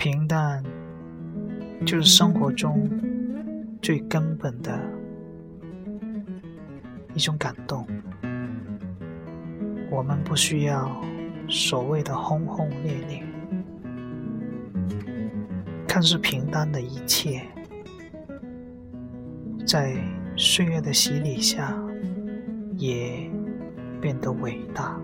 平淡就是生活中最根本的一种感动。我们不需要所谓的轰轰烈烈看似平淡的一切在岁月的洗礼下也变得伟大。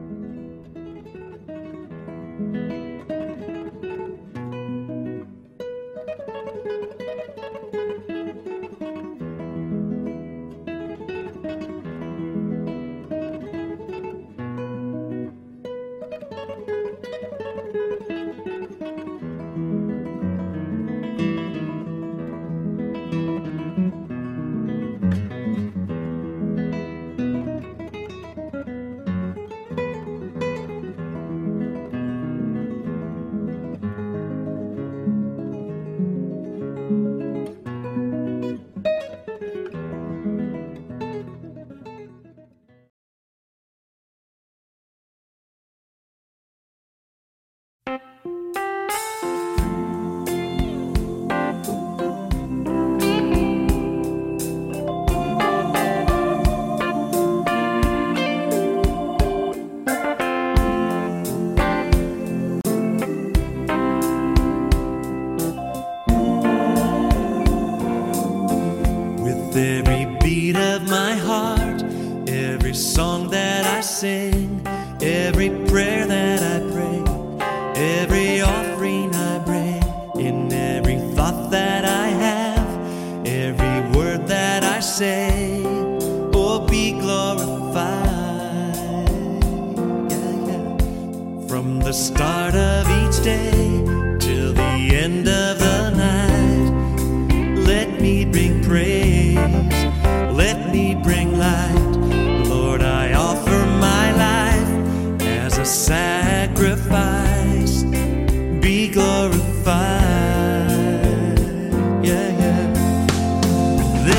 Every beat of my heart, every song that I sing, every prayer that I pray, every offering I bring, in every thought that I have, every word that I say, oh, be glorified. From the start of each day,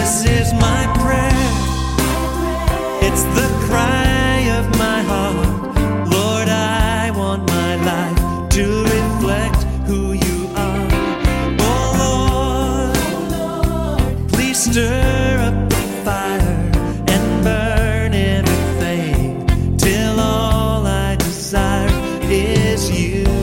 This is my prayer. It's the cry of my heart. Lord, I want my life to reflect who you are. Oh Lord, please stir up the fire and burn everything till all I desire is you.